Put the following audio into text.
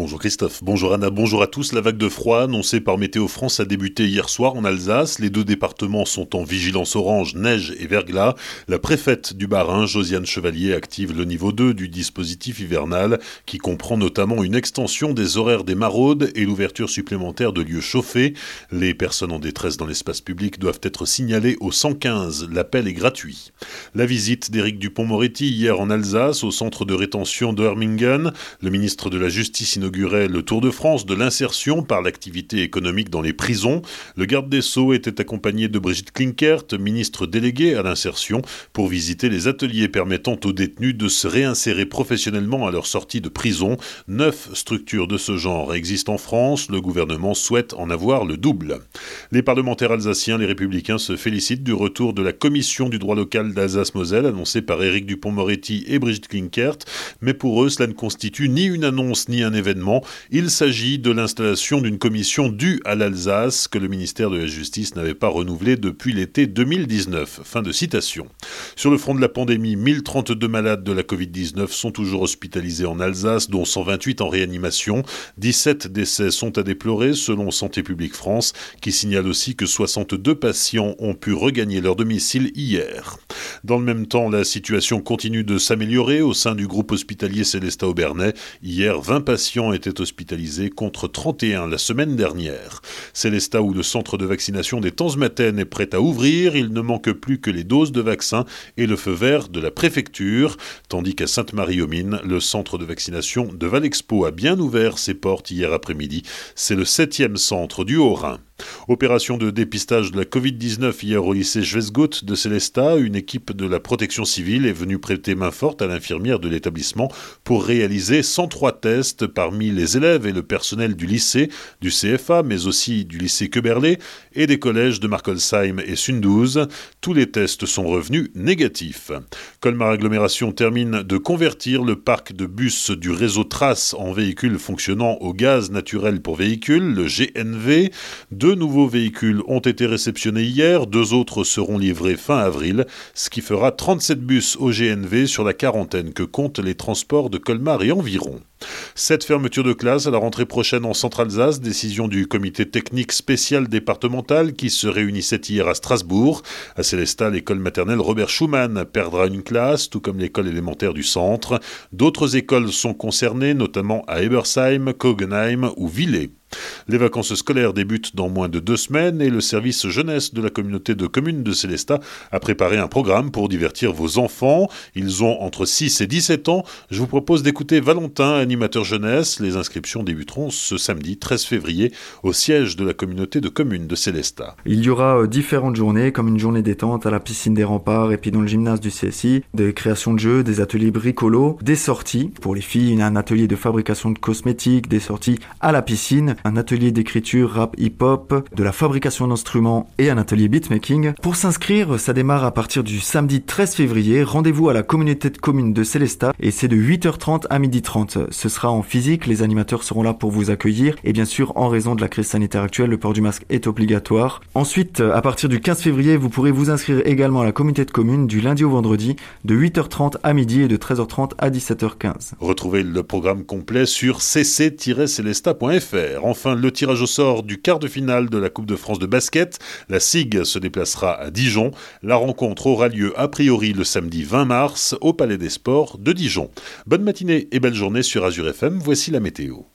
Bonjour Christophe, bonjour Anna, bonjour à tous. La vague de froid annoncée par Météo France a débuté hier soir en Alsace. Les deux départements sont en vigilance orange, neige et verglas. La préfète du Bas-Rhin, Josiane Chevalier, active le niveau 2 du dispositif hivernal qui comprend notamment une extension des horaires des maraudes et l'ouverture supplémentaire de lieux chauffés. Les personnes en détresse dans l'espace public doivent être signalées au 115. L'appel est gratuit. La visite d'Éric Dupont-Moretti hier en Alsace au centre de rétention de. Le ministre de la Justice inaugurait le Tour de France de l'insertion par l'activité économique dans les prisons. Le garde des Sceaux était accompagné de Brigitte Klinkert, ministre déléguée à l'insertion, pour visiter les ateliers permettant aux détenus de se réinsérer professionnellement à leur sortie de prison. Neuf structures de ce genre existent en France. Le gouvernement souhaite en avoir le double. Les parlementaires alsaciens, les républicains, se félicitent du retour de la commission du droit local d'Alsace-Moselle annoncée par Éric Dupont-Moretti et Brigitte Klinkert. Mais pour eux, cela ne constitue ni une annonce ni un événement. Il s'agit de l'installation d'une commission due à l'Alsace que le ministère de la Justice n'avait pas renouvelée depuis l'été 2019. Fin de citation. Sur le front de la pandémie, 1032 malades de la Covid-19 sont toujours hospitalisés en Alsace, dont 128 en réanimation. 17 décès sont à déplorer selon Santé publique France, qui signale aussi que 62 patients ont pu regagner leur domicile hier. Dans le même temps, la situation continue de s'améliorer au sein du groupe hospitalier Célestat Aubernais. Hier, 20 patients étaient hospitalisés contre 31 la semaine dernière. Célestat, où le centre de vaccination des Tanzmatten est prêt à ouvrir, il ne manque plus que les doses de vaccins et le feu vert de la préfecture, tandis qu'à Sainte-Marie-aux-Mines, le centre de vaccination de Valexpo a bien ouvert ses portes hier après-midi. C'est le septième centre du Haut-Rhin. Opération de dépistage de la Covid-19 hier au lycée Schwesgut de Célestat. Une équipe de la protection civile est venue prêter main forte à l'infirmière de l'établissement pour réaliser 103 tests parmi les élèves et le personnel du lycée, du CFA, mais aussi du lycée Queberlé et des collèges de Markolsheim et Sundouze. Tous les tests sont revenus négatifs. Colmar Agglomération termine de convertir le parc de bus du réseau Trace en véhicules fonctionnant au gaz naturel pour véhicules, le GNV. Nouveaux véhicules ont été réceptionnés hier, deux autres seront livrés fin avril, ce qui fera 37 bus au GNV sur la quarantaine que comptent les transports de Colmar et environ. Cette fermeture de classe à la rentrée prochaine en Centre-Alsace, décision du comité technique spécial départemental qui se réunissait hier à Strasbourg. À Célestat, l'école maternelle Robert Schumann perdra une classe, tout comme l'école élémentaire du centre. D'autres écoles sont concernées, notamment à Ebersheim, Kogenheim ou Villers. Les vacances scolaires débutent dans moins de deux semaines et le service jeunesse de la communauté de communes de Célestat a préparé un programme pour divertir vos enfants. Ils ont entre 6 et 17 ans. Je vous propose d'écouter Valentin, animateur jeunesse. Les inscriptions débuteront ce samedi 13 février au siège de la communauté de communes de Célestat. Il y aura euh, différentes journées, comme une journée détente à la piscine des remparts et puis dans le gymnase du CSI, des créations de jeux, des ateliers bricolos, des sorties pour les filles, un atelier de fabrication de cosmétiques, des sorties à la piscine, un atelier d'écriture rap hip-hop, de la fabrication d'instruments et un atelier beatmaking. Pour s'inscrire, ça démarre à partir du samedi 13 février. Rendez-vous à la communauté de communes de Célestat et c'est de 8h30 à 12h30. Ce sera en physique, les animateurs seront là pour vous accueillir et bien sûr en raison de la crise sanitaire actuelle, le port du masque est obligatoire. Ensuite, à partir du 15 février, vous pourrez vous inscrire également à la communauté de communes du lundi au vendredi de 8h30 à midi et de 13h30 à 17h15. Retrouvez le programme complet sur cc-celesta.fr. Enfin, le tirage au sort du quart de finale de la Coupe de France de basket. La SIG se déplacera à Dijon. La rencontre aura lieu a priori le samedi 20 mars au Palais des Sports de Dijon. Bonne matinée et belle journée sur Azure FM. Voici la météo.